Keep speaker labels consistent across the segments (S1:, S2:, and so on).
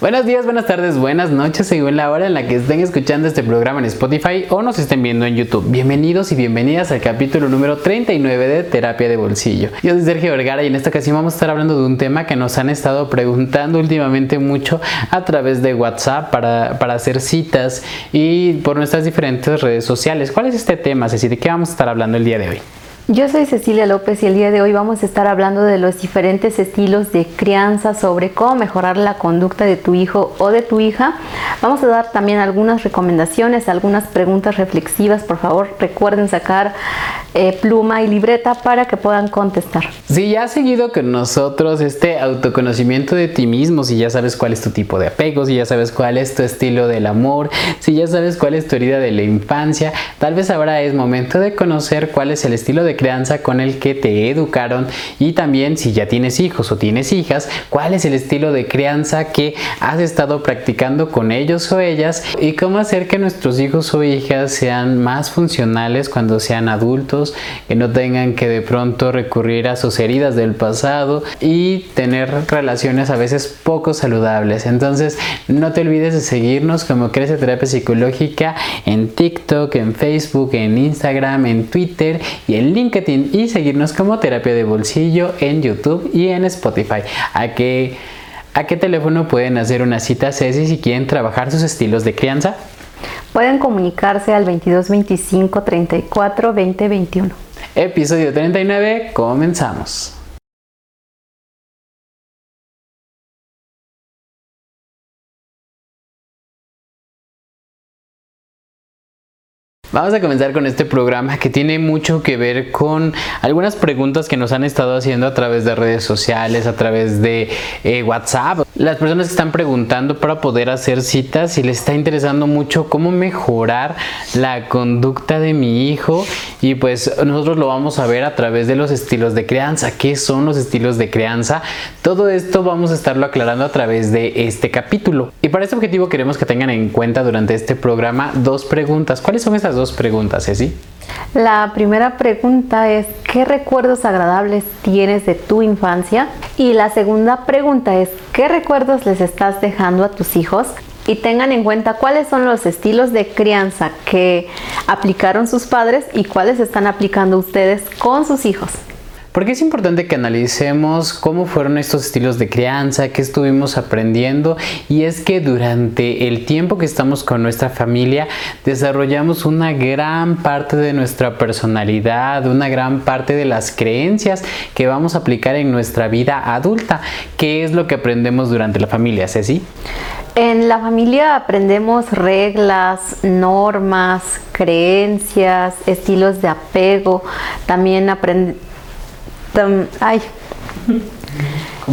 S1: Buenos días, buenas tardes, buenas noches, según la hora en la que estén escuchando este programa en Spotify o nos estén viendo en YouTube. Bienvenidos y bienvenidas al capítulo número 39 de Terapia de Bolsillo. Yo soy Sergio Vergara y en esta ocasión vamos a estar hablando de un tema que nos han estado preguntando últimamente mucho a través de WhatsApp para, para hacer citas y por nuestras diferentes redes sociales. ¿Cuál es este tema, Ceci? ¿De qué vamos a estar hablando el día de hoy?
S2: Yo soy Cecilia López y el día de hoy vamos a estar hablando de los diferentes estilos de crianza, sobre cómo mejorar la conducta de tu hijo o de tu hija. Vamos a dar también algunas recomendaciones, algunas preguntas reflexivas. Por favor, recuerden sacar eh, pluma y libreta para que puedan contestar.
S1: Si ya has seguido con nosotros este autoconocimiento de ti mismo, si ya sabes cuál es tu tipo de apego, si ya sabes cuál es tu estilo del amor, si ya sabes cuál es tu herida de la infancia, tal vez ahora es momento de conocer cuál es el estilo de crianza con el que te educaron. Y también si ya tienes hijos o tienes hijas, cuál es el estilo de crianza que has estado practicando con ellos o ellas y cómo hacer que nuestros hijos o hijas sean más funcionales cuando sean adultos que no tengan que de pronto recurrir a sus heridas del pasado y tener relaciones a veces poco saludables. Entonces, no te olvides de seguirnos como Crece Terapia Psicológica en TikTok, en Facebook, en Instagram, en Twitter y en LinkedIn y seguirnos como Terapia de Bolsillo en YouTube y en Spotify. ¿A qué, a qué teléfono pueden hacer una cita Ceci si quieren trabajar sus estilos de crianza?
S2: Pueden comunicarse al 2225 34 20 21.
S1: Episodio 39, comenzamos. Vamos a comenzar con este programa que tiene mucho que ver con algunas preguntas que nos han estado haciendo a través de redes sociales, a través de eh, WhatsApp. Las personas están preguntando para poder hacer citas y les está interesando mucho cómo mejorar la conducta de mi hijo y pues nosotros lo vamos a ver a través de los estilos de crianza. ¿Qué son los estilos de crianza? Todo esto vamos a estarlo aclarando a través de este capítulo. Y para este objetivo queremos que tengan en cuenta durante este programa dos preguntas. ¿Cuáles son estas dos preguntas, Ceci?
S2: La primera pregunta es, ¿qué recuerdos agradables tienes de tu infancia? Y la segunda pregunta es, ¿qué recuerdos les estás dejando a tus hijos? Y tengan en cuenta cuáles son los estilos de crianza que aplicaron sus padres y cuáles están aplicando ustedes con sus hijos.
S1: Porque es importante que analicemos cómo fueron estos estilos de crianza, qué estuvimos aprendiendo y es que durante el tiempo que estamos con nuestra familia desarrollamos una gran parte de nuestra personalidad, una gran parte de las creencias que vamos a aplicar en nuestra vida adulta. ¿Qué es lo que aprendemos durante la familia, Ceci?
S2: En la familia aprendemos reglas, normas, creencias, estilos de apego, también aprendemos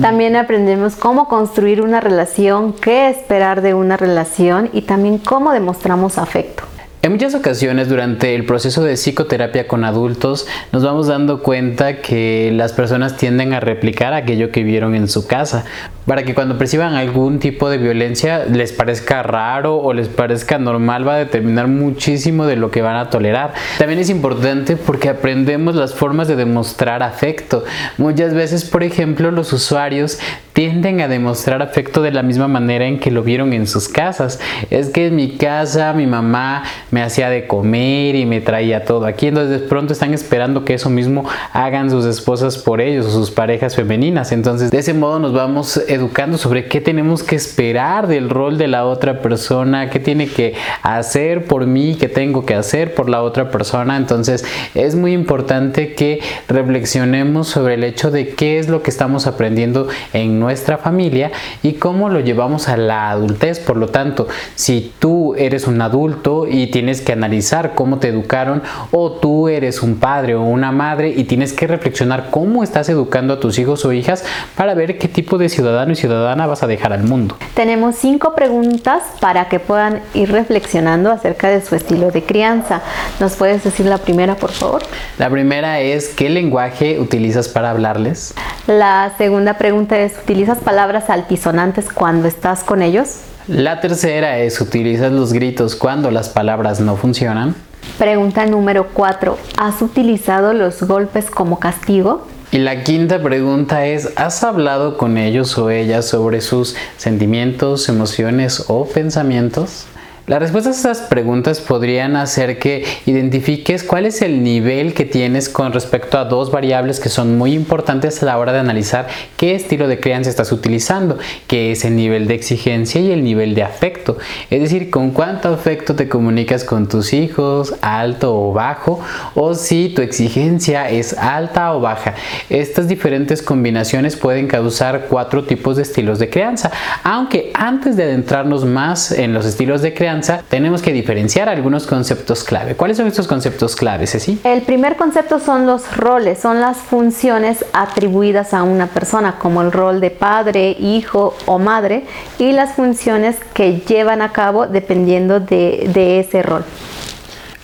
S2: también aprendemos cómo construir una relación, qué esperar de una relación y también cómo demostramos afecto.
S1: En muchas ocasiones durante el proceso de psicoterapia con adultos nos vamos dando cuenta que las personas tienden a replicar aquello que vieron en su casa para que cuando perciban algún tipo de violencia les parezca raro o les parezca normal va a determinar muchísimo de lo que van a tolerar. También es importante porque aprendemos las formas de demostrar afecto. Muchas veces, por ejemplo, los usuarios tienden a demostrar afecto de la misma manera en que lo vieron en sus casas. Es que en mi casa mi mamá me hacía de comer y me traía todo aquí, entonces de pronto están esperando que eso mismo hagan sus esposas por ellos o sus parejas femeninas. Entonces de ese modo nos vamos educando sobre qué tenemos que esperar del rol de la otra persona, qué tiene que hacer por mí, qué tengo que hacer por la otra persona. Entonces es muy importante que reflexionemos sobre el hecho de qué es lo que estamos aprendiendo en nuestra familia y cómo lo llevamos a la adultez. Por lo tanto, si tú eres un adulto y tienes que analizar cómo te educaron o tú eres un padre o una madre y tienes que reflexionar cómo estás educando a tus hijos o hijas para ver qué tipo de ciudadano y ciudadana vas a dejar al mundo.
S2: Tenemos cinco preguntas para que puedan ir reflexionando acerca de su estilo de crianza. ¿Nos puedes decir la primera, por favor?
S1: La primera es, ¿qué lenguaje utilizas para hablarles?
S2: La segunda pregunta es, ¿Utilizas palabras altisonantes cuando estás con ellos?
S1: La tercera es, ¿utilizas los gritos cuando las palabras no funcionan?
S2: Pregunta número 4. ¿Has utilizado los golpes como castigo?
S1: Y la quinta pregunta es, ¿has hablado con ellos o ellas sobre sus sentimientos, emociones o pensamientos? Las respuestas a estas preguntas podrían hacer que identifiques cuál es el nivel que tienes con respecto a dos variables que son muy importantes a la hora de analizar qué estilo de crianza estás utilizando, que es el nivel de exigencia y el nivel de afecto. Es decir, con cuánto afecto te comunicas con tus hijos, alto o bajo, o si tu exigencia es alta o baja. Estas diferentes combinaciones pueden causar cuatro tipos de estilos de crianza, aunque antes de adentrarnos más en los estilos de crianza, tenemos que diferenciar algunos conceptos clave. ¿Cuáles son estos conceptos claves, Ceci?
S2: El primer concepto son los roles, son las funciones atribuidas a una persona, como el rol de padre, hijo o madre, y las funciones que llevan a cabo dependiendo de, de ese rol.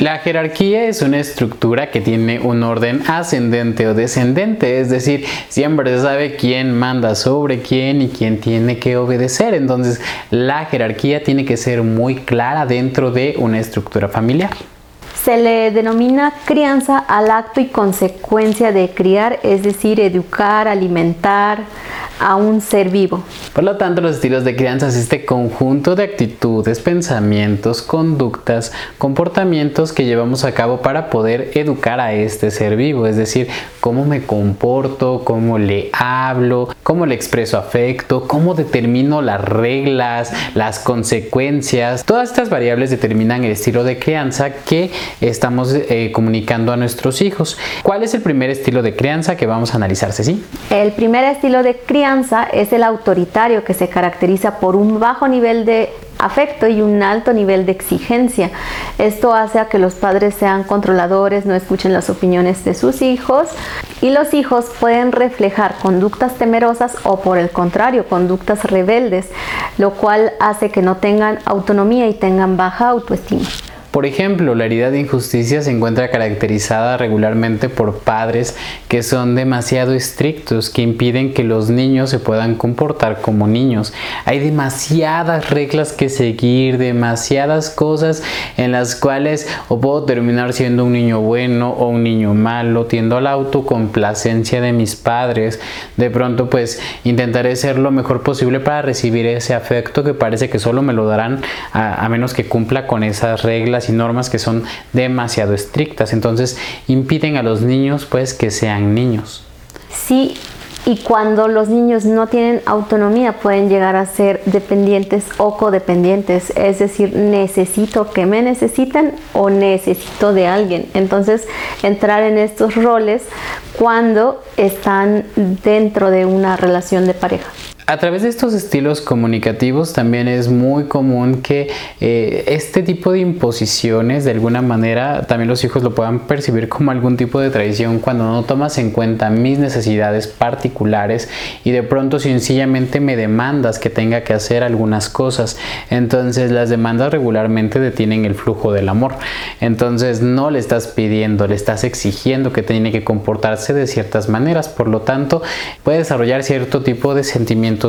S1: La jerarquía es una estructura que tiene un orden ascendente o descendente, es decir, siempre se sabe quién manda sobre quién y quién tiene que obedecer. Entonces, la jerarquía tiene que ser muy clara dentro de una estructura familiar.
S2: Se le denomina crianza al acto y consecuencia de criar, es decir, educar, alimentar a un ser vivo.
S1: Por lo tanto, los estilos de crianza es este conjunto de actitudes, pensamientos, conductas, comportamientos que llevamos a cabo para poder educar a este ser vivo, es decir, cómo me comporto, cómo le hablo, cómo le expreso afecto, cómo determino las reglas, las consecuencias. Todas estas variables determinan el estilo de crianza que estamos eh, comunicando a nuestros hijos. ¿Cuál es el primer estilo de crianza que vamos a analizar, Ceci?
S2: El primer estilo de crianza es el autoritario que se caracteriza por un bajo nivel de afecto y un alto nivel de exigencia. Esto hace a que los padres sean controladores, no escuchen las opiniones de sus hijos y los hijos pueden reflejar conductas temerosas o por el contrario, conductas rebeldes, lo cual hace que no tengan autonomía y tengan baja autoestima.
S1: Por ejemplo, la herida de injusticia se encuentra caracterizada regularmente por padres que son demasiado estrictos, que impiden que los niños se puedan comportar como niños. Hay demasiadas reglas que seguir, demasiadas cosas en las cuales o puedo terminar siendo un niño bueno o un niño malo, tiendo a la autocomplacencia de mis padres. De pronto pues intentaré ser lo mejor posible para recibir ese afecto que parece que solo me lo darán a, a menos que cumpla con esas reglas y normas que son demasiado estrictas. Entonces impiden a los niños pues que sean niños.
S2: Sí, y cuando los niños no tienen autonomía pueden llegar a ser dependientes o codependientes, es decir, necesito que me necesiten o necesito de alguien. Entonces, entrar en estos roles cuando están dentro de una relación de pareja.
S1: A través de estos estilos comunicativos también es muy común que eh, este tipo de imposiciones de alguna manera también los hijos lo puedan percibir como algún tipo de traición cuando no tomas en cuenta mis necesidades particulares y de pronto sencillamente me demandas que tenga que hacer algunas cosas. Entonces las demandas regularmente detienen el flujo del amor. Entonces no le estás pidiendo, le estás exigiendo que tiene que comportarse de ciertas maneras. Por lo tanto puede desarrollar cierto tipo de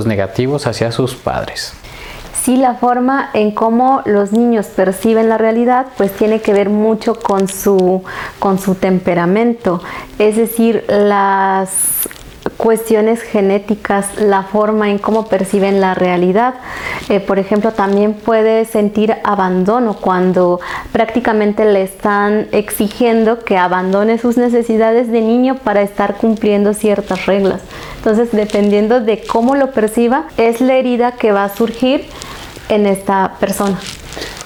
S1: negativos hacia sus padres.
S2: Sí, la forma en cómo los niños perciben la realidad pues tiene que ver mucho con su, con su temperamento. Es decir, las cuestiones genéticas, la forma en cómo perciben la realidad. Eh, por ejemplo, también puede sentir abandono cuando prácticamente le están exigiendo que abandone sus necesidades de niño para estar cumpliendo ciertas reglas. Entonces, dependiendo de cómo lo perciba, es la herida que va a surgir en esta persona.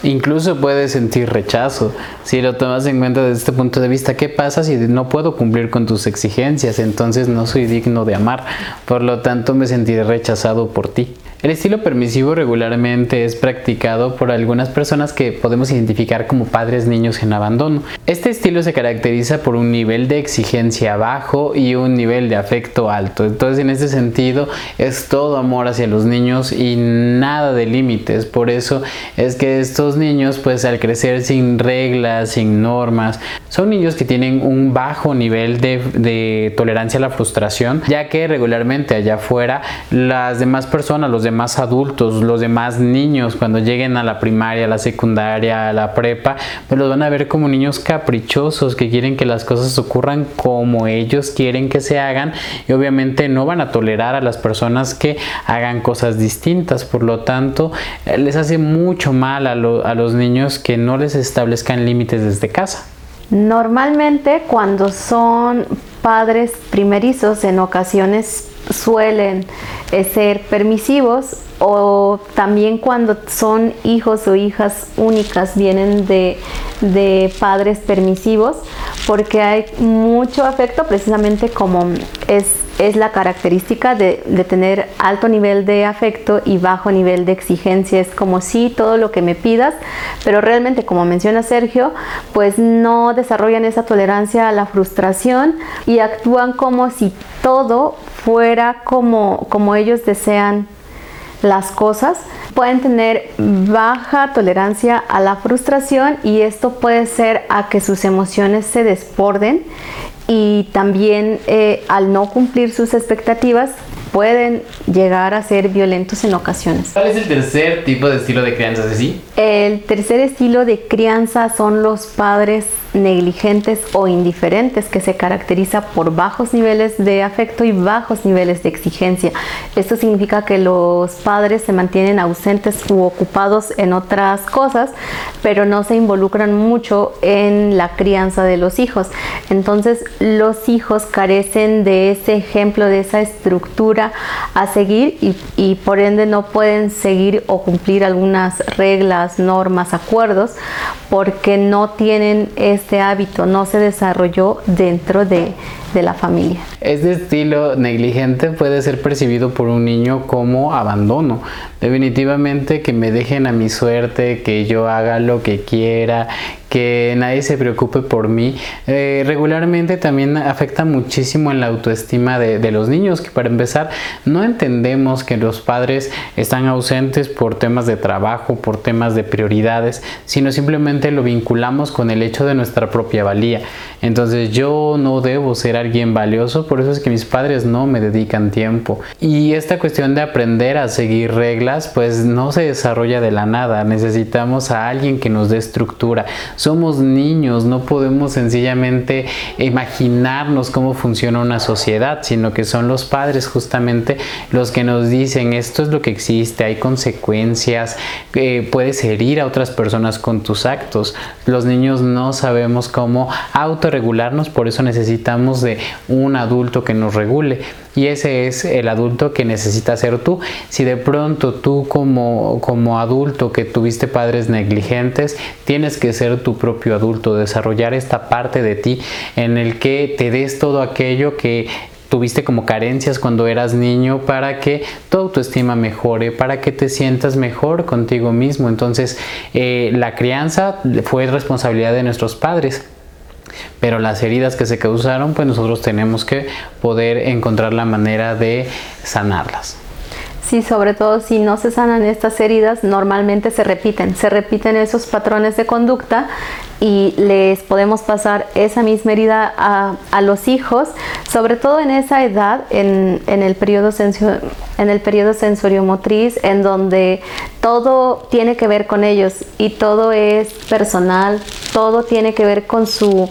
S1: Incluso puede sentir rechazo. Si lo tomas en cuenta desde este punto de vista, ¿qué pasa si no puedo cumplir con tus exigencias? Entonces no soy digno de amar. Por lo tanto, me sentiré rechazado por ti. El estilo permisivo regularmente es practicado por algunas personas que podemos identificar como padres niños en abandono. Este estilo se caracteriza por un nivel de exigencia bajo y un nivel de afecto alto. Entonces en este sentido es todo amor hacia los niños y nada de límites. Por eso es que estos niños pues al crecer sin reglas, sin normas, son niños que tienen un bajo nivel de, de tolerancia a la frustración, ya que regularmente allá afuera las demás personas, los demás adultos, los demás niños, cuando lleguen a la primaria, a la secundaria, a la prepa, pues los van a ver como niños caprichosos que quieren que las cosas ocurran como ellos quieren que se hagan y obviamente no van a tolerar a las personas que hagan cosas distintas. Por lo tanto, eh, les hace mucho mal a, a los niños que no les establezcan límites desde casa.
S2: Normalmente cuando son padres primerizos en ocasiones suelen eh, ser permisivos o también cuando son hijos o hijas únicas vienen de, de, padres permisivos porque hay mucho afecto precisamente como es es la característica de, tener alto nivel de afecto y bajo nivel de exigencia. Es como si todo lo que me pidas, pero realmente, como menciona Sergio, pues no desarrollan esa tolerancia a la frustración y actúan como si todo fuera como, como ellos desean las cosas. Pueden tener baja tolerancia a la frustración y esto puede ser a que sus emociones se desborden y también eh, al no cumplir sus expectativas pueden llegar a ser violentos en ocasiones.
S1: ¿Cuál es el tercer tipo de estilo de crianza, Ceci?
S2: El tercer estilo de crianza son los padres negligentes o indiferentes que se caracteriza por bajos niveles de afecto y bajos niveles de exigencia. Esto significa que los padres se mantienen ausentes u ocupados en otras cosas, pero no se involucran mucho en la crianza de los hijos. Entonces los hijos carecen de ese ejemplo, de esa estructura a seguir y, y por ende no pueden seguir o cumplir algunas reglas, normas, acuerdos porque no tienen este hábito, no se desarrolló dentro de, de la familia.
S1: Este estilo negligente puede ser percibido por un niño como abandono. Definitivamente que me dejen a mi suerte, que yo haga lo que quiera, que nadie se preocupe por mí, eh, regularmente también afecta muchísimo en la autoestima de, de, los niños, que para empezar no entendemos que los padres están ausentes por temas de trabajo, por temas de prioridades, sino simplemente lo vinculamos con el hecho de nuestra propia valía. Entonces yo no debo ser alguien valioso, por eso es que mis padres no me dedican tiempo. Y esta cuestión de aprender a seguir reglas, pues no se desarrolla de la nada, necesitamos a alguien que nos dé estructura somos niños, no podemos sencillamente imaginarnos cómo funciona una sociedad, sino que son los padres justamente los que nos dicen esto es lo que existe, hay consecuencias, eh, puedes herir a otras personas con tus actos. Los niños no sabemos cómo autorregularnos, por eso necesitamos un adulto que nos regule y ese es el adulto que necesitas ser tú. Si de pronto tú como, como adulto que tuviste padres negligentes, tienes que ser tu propio adulto, desarrollar esta parte de ti en el que te des todo aquello que tuviste como carencias cuando eras niño para que tu autoestima mejore, para que te sientas mejor contigo mismo. Entonces, eh, la crianza fue responsabilidad de nuestros padres pero las heridas que se causaron, pues nosotros tenemos que poder encontrar la manera de sanarlas.
S2: Sí, sobre todo si no se sanan estas heridas, normalmente se repiten, se repiten esos patrones de conducta y les podemos pasar esa misma herida a, los hijos, sobre todo en esa edad, en, el periodo en el periodo sensoriomotriz, en donde todo tiene que ver con ellos y todo es personal, todo tiene que ver con su,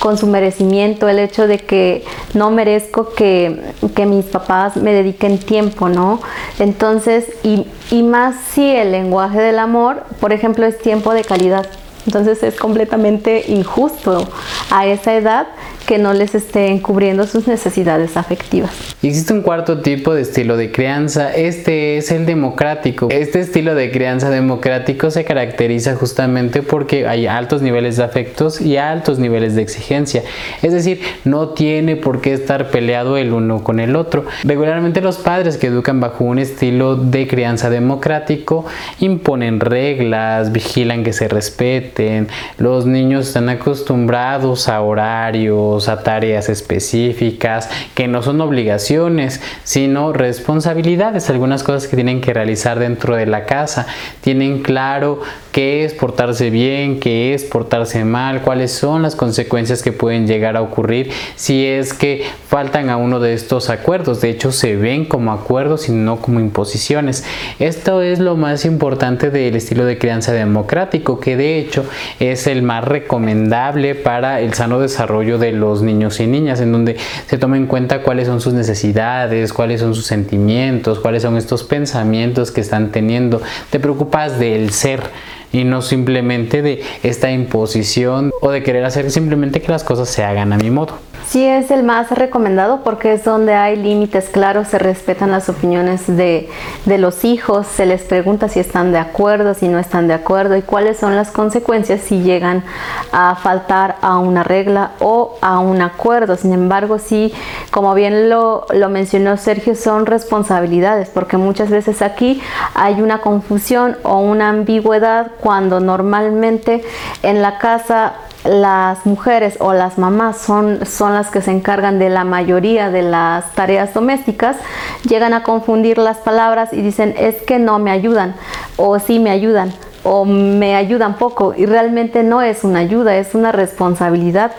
S2: con su merecimiento, el hecho de que no merezco que, que mis papás me dediquen tiempo, ¿no? Entonces, y, y más si el lenguaje del amor, por ejemplo, es tiempo de calidad. Entonces es completamente injusto a esa edad que no les estén cubriendo sus necesidades afectivas.
S1: existe un cuarto tipo de estilo de crianza, este es el democrático. Este estilo de crianza democrático se caracteriza justamente porque hay altos niveles de afectos y altos niveles de exigencia. Es decir, no tiene por qué estar peleado el uno con el otro. Regularmente los padres que educan bajo un estilo de crianza democrático imponen reglas, vigilan que se respeten, los niños están acostumbrados a horarios, a tareas específicas, que no son obligaciones, sino responsabilidades, algunas cosas que tienen que realizar dentro de la casa. Tienen claro qué es portarse bien, qué es portarse mal, cuáles son las consecuencias que pueden llegar a ocurrir si es que faltan a uno de estos acuerdos. De hecho, se ven como acuerdos y no como imposiciones. Esto es lo más importante del estilo de crianza democrático, que de hecho es el más recomendable para el sano desarrollo de los niños y niñas, en donde se toma en cuenta cuáles son sus necesidades, cuáles son sus sentimientos, cuáles son estos pensamientos que están teniendo. Te preocupas del ser y no simplemente de esta imposición o de querer hacer simplemente que las cosas se hagan a mi modo.
S2: Sí, es el más recomendado porque es donde hay límites claros, se respetan las opiniones de, de, los hijos, se les pregunta si están de acuerdo, si no están de acuerdo y cuáles son las consecuencias si llegan a faltar a una regla o a un acuerdo. Sin embargo, sí, como bien lo, lo mencionó Sergio, son responsabilidades porque muchas veces aquí hay una confusión o una ambigüedad cuando normalmente en la casa las mujeres o las mamás son, son las que se encargan de la mayoría de las tareas domésticas, llegan a confundir las palabras y dicen es que no me ayudan o sí me ayudan o me ayudan poco y realmente no es una ayuda, es una responsabilidad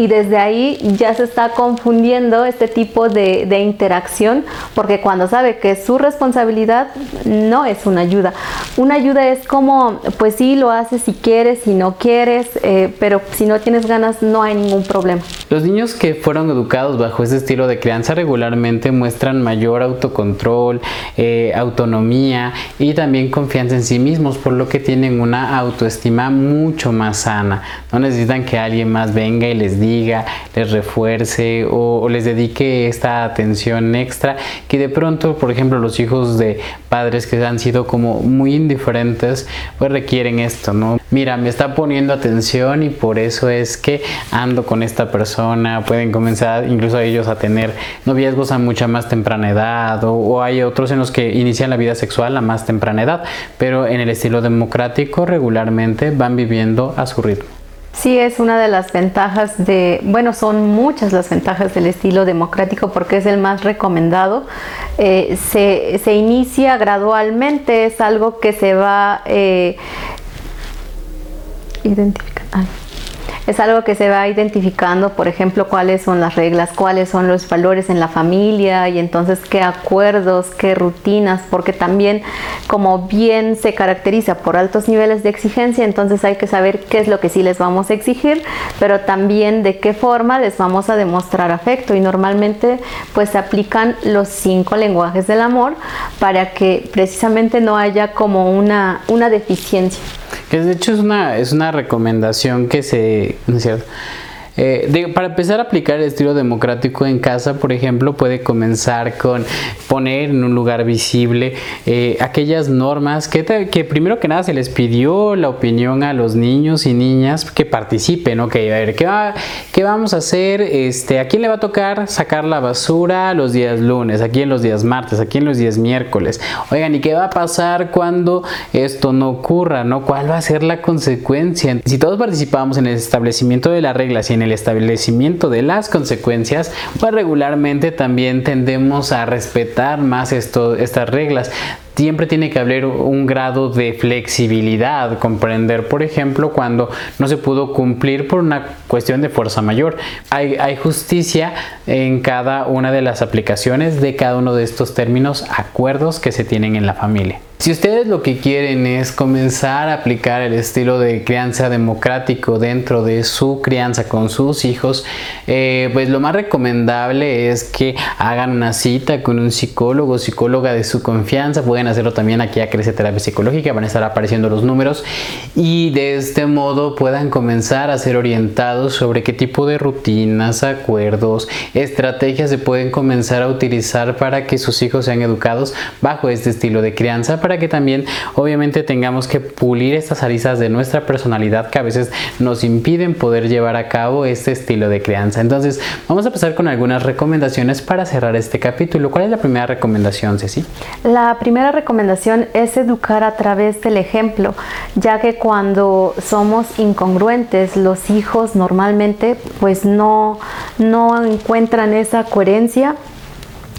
S2: y desde ahí ya se está confundiendo este tipo de, de, interacción porque cuando sabe que es su responsabilidad no es una ayuda. Una ayuda es como, pues sí, lo haces si quieres, si no quieres, eh, pero si no tienes ganas no hay ningún problema.
S1: Los niños que fueron educados bajo este estilo de crianza regularmente muestran mayor autocontrol, eh, autonomía y también confianza en sí mismos, por lo que tienen una autoestima mucho más sana. No necesitan que alguien más venga y les diga, les refuerce o, o, les dedique esta atención extra que de pronto, por ejemplo, los hijos de padres que han sido como muy indiferentes, pues requieren esto, ¿no? Mira, me está poniendo atención y por eso es que ando con esta persona, pueden comenzar incluso ellos a tener noviazgos a mucha más temprana edad o, o hay otros en los que inician la vida sexual a más temprana edad, pero en el estilo democrático regularmente van viviendo a su ritmo.
S2: Sí, es una de las ventajas de, bueno, son muchas las ventajas del estilo democrático porque es el más recomendado. Eh, se, se, inicia gradualmente, es algo que se va eh, identificando es algo que se va identificando, por ejemplo, cuáles son las reglas, cuáles son los valores en la familia y entonces qué acuerdos, qué rutinas, porque también como bien se caracteriza por altos niveles de exigencia, entonces hay que saber qué es lo que sí les vamos a exigir, pero también de qué forma les vamos a demostrar afecto y normalmente pues se aplican los cinco lenguajes del amor para que precisamente no haya como una, una deficiencia.
S1: Que de hecho es una, es una recomendación que se... ¿no es cierto? Eh, para empezar a aplicar el estilo democrático en casa, por ejemplo, puede comenzar con poner en un lugar visible eh, aquellas normas que, primero que nada se les pidió la opinión a los niños y niñas que participen, ¿ok? A ver, ¿qué, va, qué vamos a hacer? Este, ¿A quién le va a tocar sacar la basura los días lunes? ¿A quién los días martes? ¿A quién los días miércoles? Oigan, ¿y qué va a pasar cuando esto no ocurra? ¿Cuál va a ser la consecuencia? Si todos participamos en el establecimiento de las reglas y en el establecimiento de las consecuencias, pues regularmente también tendemos a respetar más esto, estas reglas siempre tiene que haber un grado de flexibilidad, comprender, por ejemplo, cuando no se pudo cumplir por una cuestión de fuerza mayor. Hay, justicia en cada una de las aplicaciones de cada uno de estos términos, acuerdos que se tienen en la familia. Si ustedes lo que quieren es comenzar a aplicar el estilo de crianza democrático dentro de su crianza con sus hijos, eh, pues lo más recomendable es que hagan una cita con un psicólogo o psicóloga de su confianza. Pueden hacerlo también aquí a Crece Terapia Psicológica, van a estar apareciendo los números y de este modo puedan comenzar a ser orientados sobre qué tipo de rutinas, acuerdos, estrategias se pueden comenzar a utilizar para que sus hijos sean educados bajo este estilo de crianza para que también obviamente tengamos que pulir estas aristas de nuestra personalidad que a veces nos impiden poder llevar a cabo este estilo de crianza. Entonces vamos a empezar con algunas recomendaciones para cerrar este capítulo. ¿Cuál es la primera recomendación, Ceci?
S2: La primera recomendación es educar a través del ejemplo, ya que cuando somos incongruentes, los hijos normalmente pues no, no encuentran esa coherencia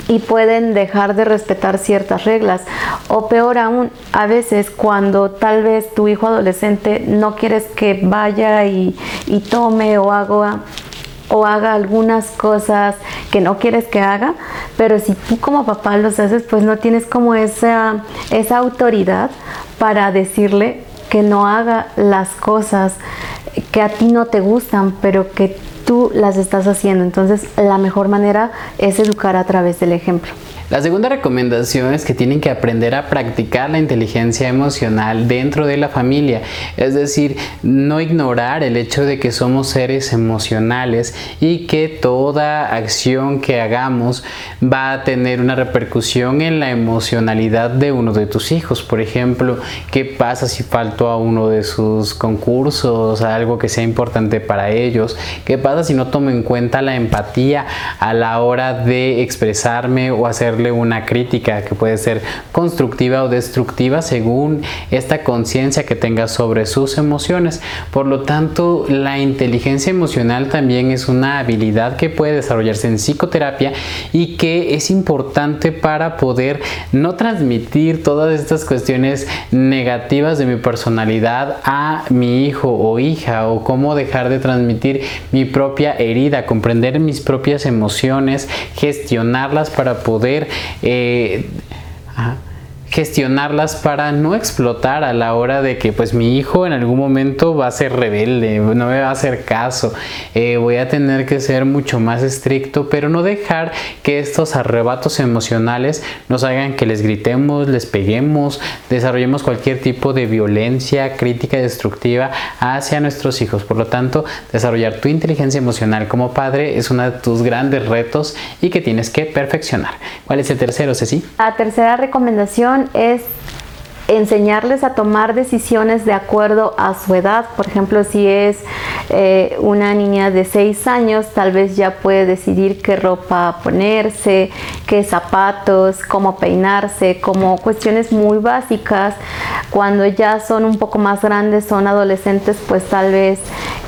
S2: y pueden dejar de respetar ciertas reglas. O peor aún, a veces cuando tal vez tu hijo adolescente no quieres que vaya y, tome o haga o haga algunas cosas que no quieres que haga, pero si tú como papá los haces, pues no tienes como esa, esa autoridad para decirle que no haga las cosas que a ti no te gustan, pero que tú las estás haciendo. Entonces, la mejor manera es educar a través del ejemplo.
S1: La segunda recomendación es que tienen que aprender a practicar la inteligencia emocional dentro de la familia, es decir, no ignorar el hecho de que somos seres emocionales y que toda acción que hagamos va a tener una repercusión en la emocionalidad de uno de tus hijos. Por ejemplo, ¿qué pasa si falto a uno de sus concursos, algo que sea importante para ellos? ¿Qué pasa si no tomo en cuenta la empatía a la hora de expresarme o hacer una crítica que puede ser constructiva o destructiva según esta conciencia que tenga sobre sus emociones. Por lo tanto, la inteligencia emocional también es una habilidad que puede desarrollarse en psicoterapia y que es importante para poder no transmitir todas estas cuestiones negativas de mi personalidad a mi hijo o hija o cómo dejar de transmitir mi propia herida, comprender mis propias emociones, gestionarlas para poder eh, gestionarlas para no explotar a la hora de que pues mi hijo en algún momento va a ser rebelde, no me va a hacer caso, eh, voy a tener que ser mucho más estricto, pero no dejar que estos arrebatos emocionales nos hagan que les gritemos, les peguemos, desarrollemos cualquier tipo de violencia, crítica destructiva hacia nuestros hijos. Por lo tanto, desarrollar tu inteligencia emocional como padre es uno de tus grandes retos y que tienes que perfeccionar. ¿Cuál es el tercero, Ceci?
S2: La tercera recomendación es enseñarles a tomar decisiones de acuerdo a su edad. Por ejemplo, si es eh, una niña de 6 años, tal vez ya puede decidir qué ropa ponerse, qué zapatos, cómo peinarse, como cuestiones muy básicas. Cuando ya son un poco más grandes, son adolescentes, pues tal vez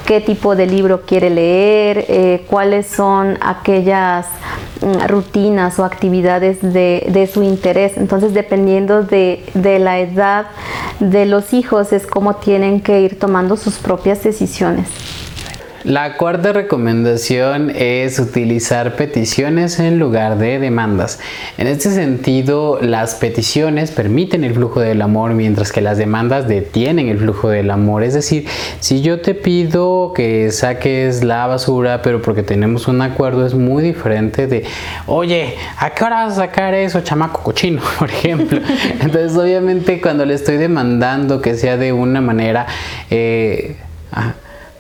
S2: qué tipo de libro quiere leer, eh, cuáles son aquellas rutinas o actividades de, su interés. Entonces, dependiendo de, de, la edad de los hijos, es como tienen que ir tomando sus propias decisiones.
S1: La cuarta recomendación es utilizar peticiones en lugar de demandas. En este sentido, las peticiones permiten el flujo del amor mientras que las demandas detienen el flujo del amor. Es decir, si yo te pido que saques la basura, pero porque tenemos un acuerdo, es muy diferente de, oye, ¿a qué hora vas a sacar eso, chamaco cochino, por ejemplo? Entonces, obviamente, cuando le estoy demandando que sea de una manera... Eh,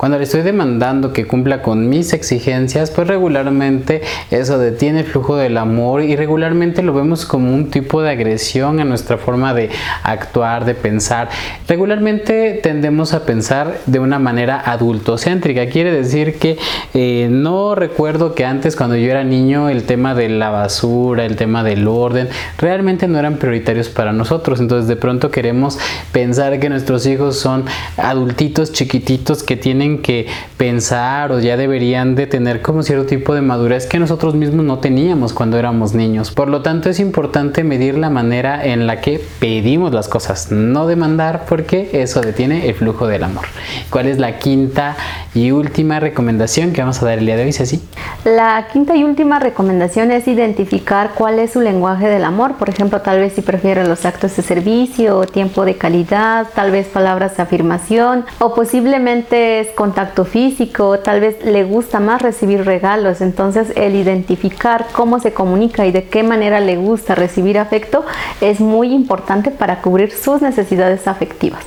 S1: cuando le estoy demandando que cumpla con mis exigencias, pues regularmente eso detiene el flujo del amor y regularmente lo vemos como un tipo de agresión a nuestra forma de actuar, de pensar. Regularmente tendemos a pensar de una manera adultocéntrica. Quiere decir que eh, no recuerdo que antes cuando yo era niño el tema de la basura, el tema del orden, realmente no eran prioritarios para nosotros. Entonces de pronto queremos pensar que nuestros hijos son adultitos chiquititos que tienen que pensar o ya deberían de tener como cierto tipo de madurez que nosotros mismos no teníamos cuando éramos niños. Por lo tanto es importante medir la manera en la que pedimos las cosas, no demandar porque eso detiene el flujo del amor. ¿Cuál es la quinta y última recomendación que vamos a dar el día de hoy, Ceci?
S2: La quinta y última recomendación es identificar cuál es su lenguaje del amor. Por ejemplo, tal vez si prefiere los actos de servicio, tiempo de calidad, tal vez palabras de afirmación o posiblemente es contacto físico, tal vez le gusta más recibir regalos. Entonces el identificar cómo se comunica y de qué manera le gusta recibir afecto es muy importante para cubrir sus necesidades afectivas.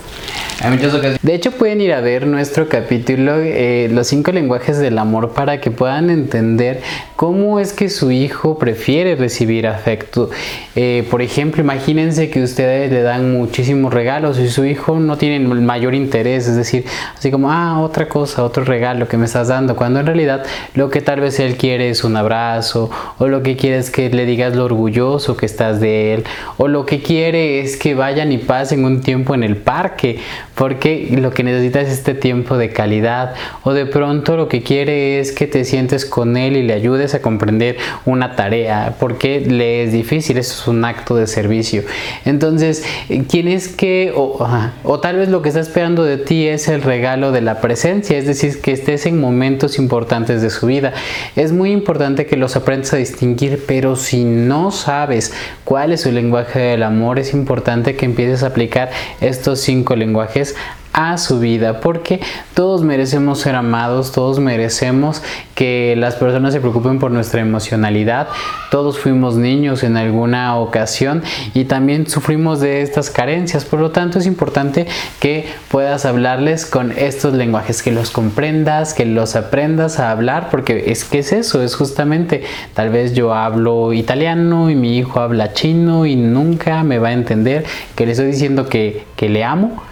S1: De hecho, pueden ir a ver nuestro capítulo, eh, Los cinco lenguajes del amor, para que puedan entender cómo es que su hijo prefiere recibir afecto. Eh, por ejemplo, imagínense que ustedes le dan muchísimos regalos y su hijo no tiene el mayor interés, es decir, así como, ah, otra cosa, otro regalo que me estás dando, cuando en realidad lo que tal vez él quiere es un abrazo, o lo que quiere es que le digas lo orgulloso que estás de él, o lo que quiere es que vayan y pasen un tiempo en el parque, porque lo que necesita es este tiempo de calidad, o de pronto lo que quiere es que te sientes con él y le ayudes a comprender una tarea, porque le es difícil, eso es un acto de servicio. Entonces, ¿quién es que, o, o tal vez lo que está esperando de ti es el regalo de la presencia, es decir, que estés en momentos importantes de su vida. Es muy importante que los aprendas a distinguir, pero si no sabes cuál es su lenguaje del amor, es importante que empieces a aplicar estos cinco lenguajes a su vida, porque todos merecemos ser amados, todos merecemos que las personas se preocupen por nuestra emocionalidad, todos fuimos niños en alguna ocasión y también sufrimos de estas carencias, por lo tanto es importante que puedas hablarles con estos lenguajes, que los comprendas, que los aprendas a hablar, porque es que es eso, es justamente, tal vez yo hablo italiano y mi hijo habla chino y nunca me va a entender que le estoy diciendo que, que le amo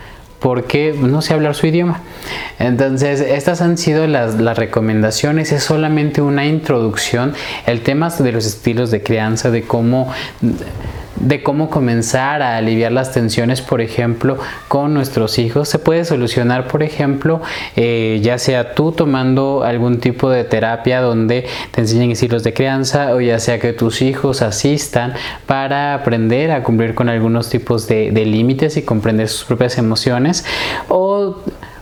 S1: porque no sé hablar su idioma. Entonces, estas han sido las, las, recomendaciones, es solamente una introducción, el tema de los estilos de crianza, de cómo de cómo comenzar a aliviar las tensiones, por ejemplo, con nuestros hijos. Se puede solucionar, por ejemplo, eh, ya sea tú tomando algún tipo de terapia donde te enseñen estilos de crianza o ya sea que tus hijos asistan para aprender a cumplir con algunos tipos de, de límites y comprender sus propias emociones o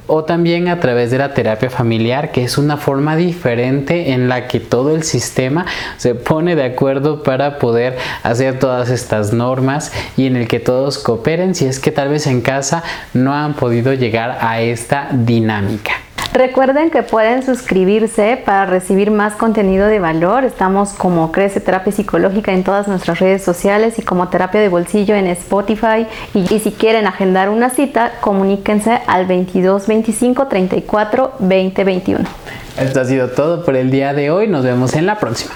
S1: o también a través de la terapia familiar, que es una forma diferente en la que todo el sistema se pone de acuerdo para poder hacer todas estas normas y en el que todos cooperen si es que tal vez en casa no han podido llegar a esta dinámica.
S2: Recuerden que pueden suscribirse para recibir más contenido de valor. Estamos como Crece Terapia Psicológica en todas nuestras redes sociales y como Terapia de Bolsillo en Spotify. Y, si quieren agendar una cita, comuníquense al 22 25 34 20 21.
S1: Esto ha sido todo por el día de hoy. Nos vemos en la próxima.